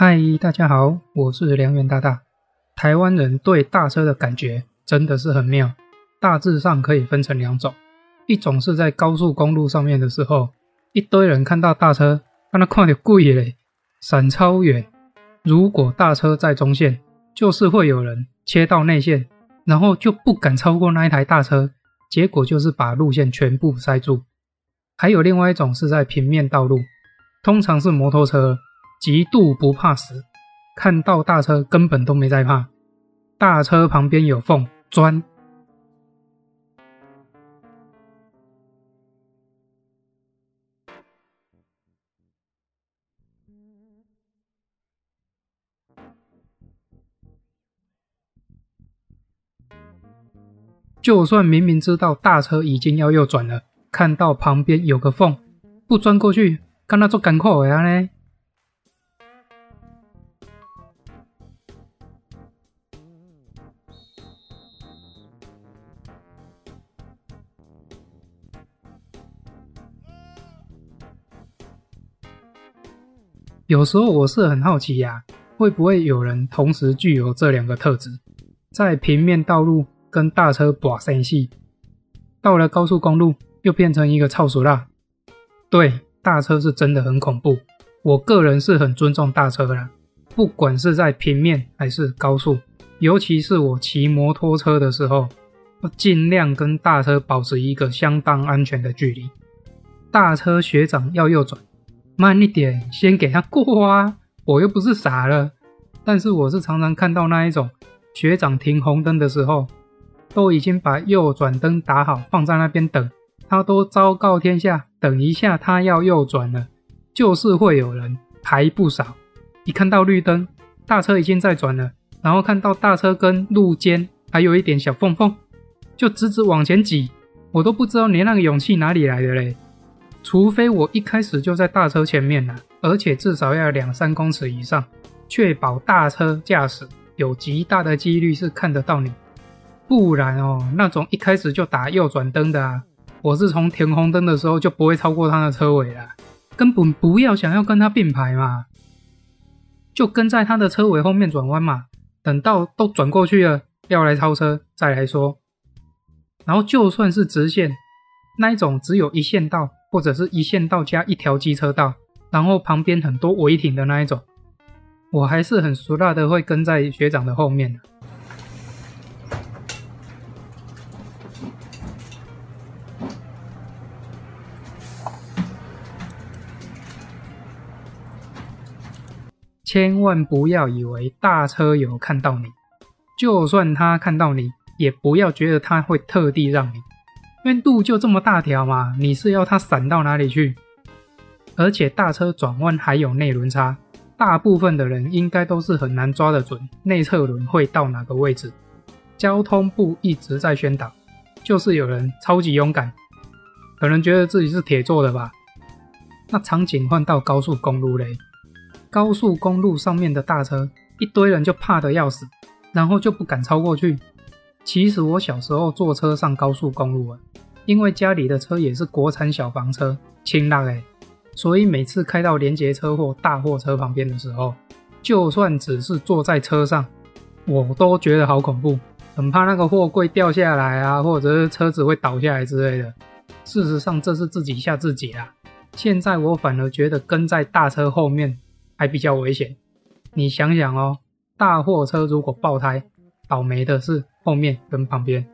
嗨，大家好，我是梁元大大。台湾人对大车的感觉真的是很妙，大致上可以分成两种，一种是在高速公路上面的时候，一堆人看到大车，让他看得贵嘞，闪超远。如果大车在中线，就是会有人切到内线，然后就不敢超过那一台大车，结果就是把路线全部塞住。还有另外一种是在平面道路，通常是摩托车。极度不怕死，看到大车根本都没在怕。大车旁边有缝，钻。就算明明知道大车已经要右转了，看到旁边有个缝，不钻过去，干那做赶快呀呢？有时候我是很好奇呀、啊，会不会有人同时具有这两个特质，在平面道路跟大车搏生气，到了高速公路又变成一个操手辣？对，大车是真的很恐怖。我个人是很尊重大车的，不管是在平面还是高速，尤其是我骑摩托车的时候，尽量跟大车保持一个相当安全的距离。大车学长要右转。慢一点，先给他过啊！我又不是傻了。但是我是常常看到那一种学长停红灯的时候，都已经把右转灯打好，放在那边等。他都昭告天下，等一下他要右转了，就是会有人排不少。一看到绿灯，大车已经在转了，然后看到大车跟路肩还有一点小缝缝，就直直往前挤。我都不知道你那个勇气哪里来的嘞！除非我一开始就在大车前面了，而且至少要两三公尺以上，确保大车驾驶有极大的几率是看得到你，不然哦，那种一开始就打右转灯的啊，我是从停红灯的时候就不会超过他的车尾了，根本不要想要跟他并排嘛，就跟在他的车尾后面转弯嘛，等到都转过去了，要来超车再来说，然后就算是直线，那一种只有一线道。或者是一线道加一条机车道，然后旁边很多违停的那一种，我还是很熟辣的会跟在学长的后面。千万不要以为大车有看到你，就算他看到你，也不要觉得他会特地让你。因为路就这么大条嘛，你是要它闪到哪里去？而且大车转弯还有内轮差，大部分的人应该都是很难抓得准内侧轮会到哪个位置。交通部一直在宣导，就是有人超级勇敢，可能觉得自己是铁做的吧。那场景换到高速公路嘞，高速公路上面的大车，一堆人就怕得要死，然后就不敢超过去。其实我小时候坐车上高速公路啊，因为家里的车也是国产小房车，轻浪诶，所以每次开到连接车或大货车旁边的时候，就算只是坐在车上，我都觉得好恐怖，很怕那个货柜掉下来啊，或者是车子会倒下来之类的。事实上，这是自己吓自己啦。现在我反而觉得跟在大车后面还比较危险。你想想哦，大货车如果爆胎，倒霉的是。后面跟旁边，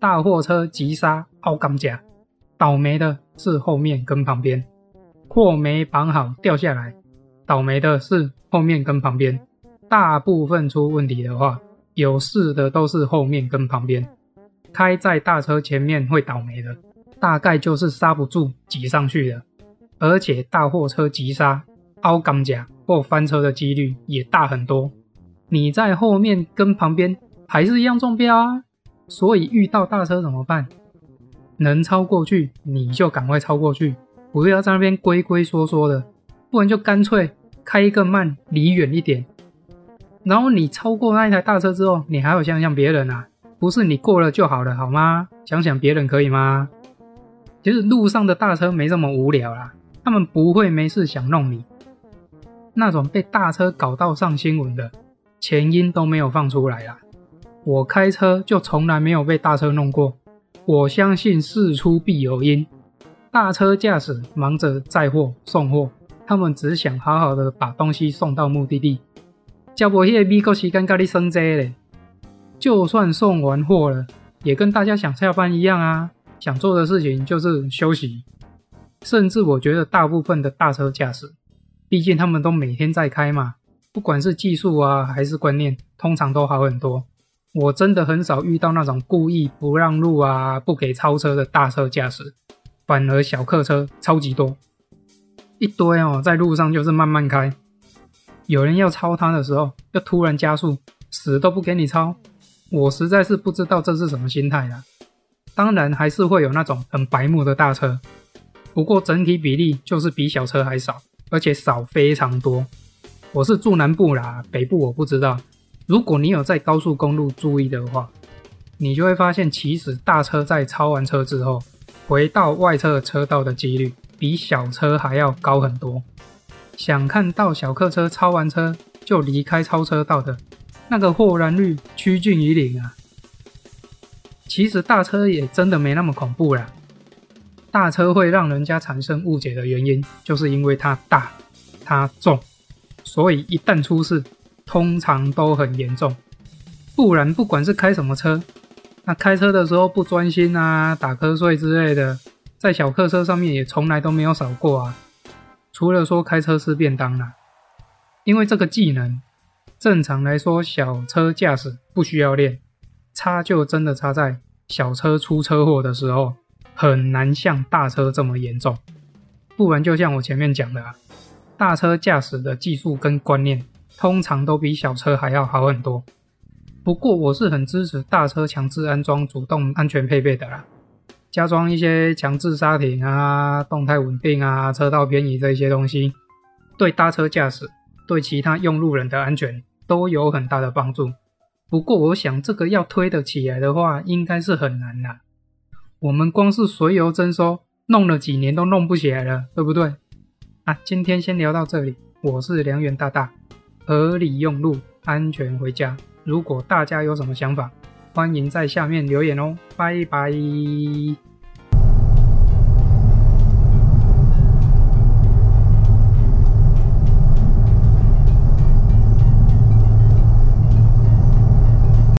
大货车急刹凹钢架，倒霉的是后面跟旁边；货没绑好掉下来，倒霉的是后面跟旁边。大部分出问题的话，有事的都是后面跟旁边。开在大车前面会倒霉的，大概就是刹不住挤上去的，而且大货车急刹凹钢架或翻车的几率也大很多。你在后面跟旁边。还是一样中标啊，所以遇到大车怎么办？能超过去你就赶快超过去，不要在那边龟龟缩缩的，不然就干脆开一个慢，离远一点。然后你超过那一台大车之后，你还要想想别人啊，不是你过了就好了，好吗？想想别人可以吗？其实路上的大车没这么无聊啦，他们不会没事想弄你。那种被大车搞到上新闻的，前因都没有放出来啦。我开车就从来没有被大车弄过，我相信事出必有因。大车驾驶忙着载货送货，他们只想好好的把东西送到目的地。交不迄个美国时间跟你算这嘞，就算送完货了，也跟大家想下班一样啊，想做的事情就是休息。甚至我觉得大部分的大车驾驶，毕竟他们都每天在开嘛，不管是技术啊还是观念，通常都好很多。我真的很少遇到那种故意不让路啊、不给超车的大车驾驶，反而小客车超级多，一堆哦，在路上就是慢慢开。有人要超他的时候，又突然加速，死都不给你超，我实在是不知道这是什么心态啦。当然还是会有那种很白目的大车，不过整体比例就是比小车还少，而且少非常多。我是住南部啦，北部我不知道。如果你有在高速公路注意的话，你就会发现，其实大车在超完车之后，回到外侧车道的几率比小车还要高很多。想看到小客车超完车就离开超车道的那个豁然率趋近于零啊！其实大车也真的没那么恐怖啦。大车会让人家产生误解的原因，就是因为它大、它重，所以一旦出事，通常都很严重。不然不管是开什么车，那开车的时候不专心啊、打瞌睡之类的，在小客车上面也从来都没有少过啊。除了说开车吃便当啦，因为这个技能，正常来说小车驾驶不需要练，差就真的差在小车出车祸的时候很难像大车这么严重，不然就像我前面讲的啊，大车驾驶的技术跟观念通常都比小车还要好很多。不过我是很支持大车强制安装主动安全配备的啦。加装一些强制刹停啊、动态稳定啊、车道偏移这些东西，对大车驾驶、对其他用路人的安全都有很大的帮助。不过，我想这个要推得起来的话，应该是很难啦。我们光是随油征收，弄了几年都弄不起来了，对不对？啊，今天先聊到这里。我是梁元大大，合理用路，安全回家。如果大家有什么想法，欢迎在下面留言哦，拜拜。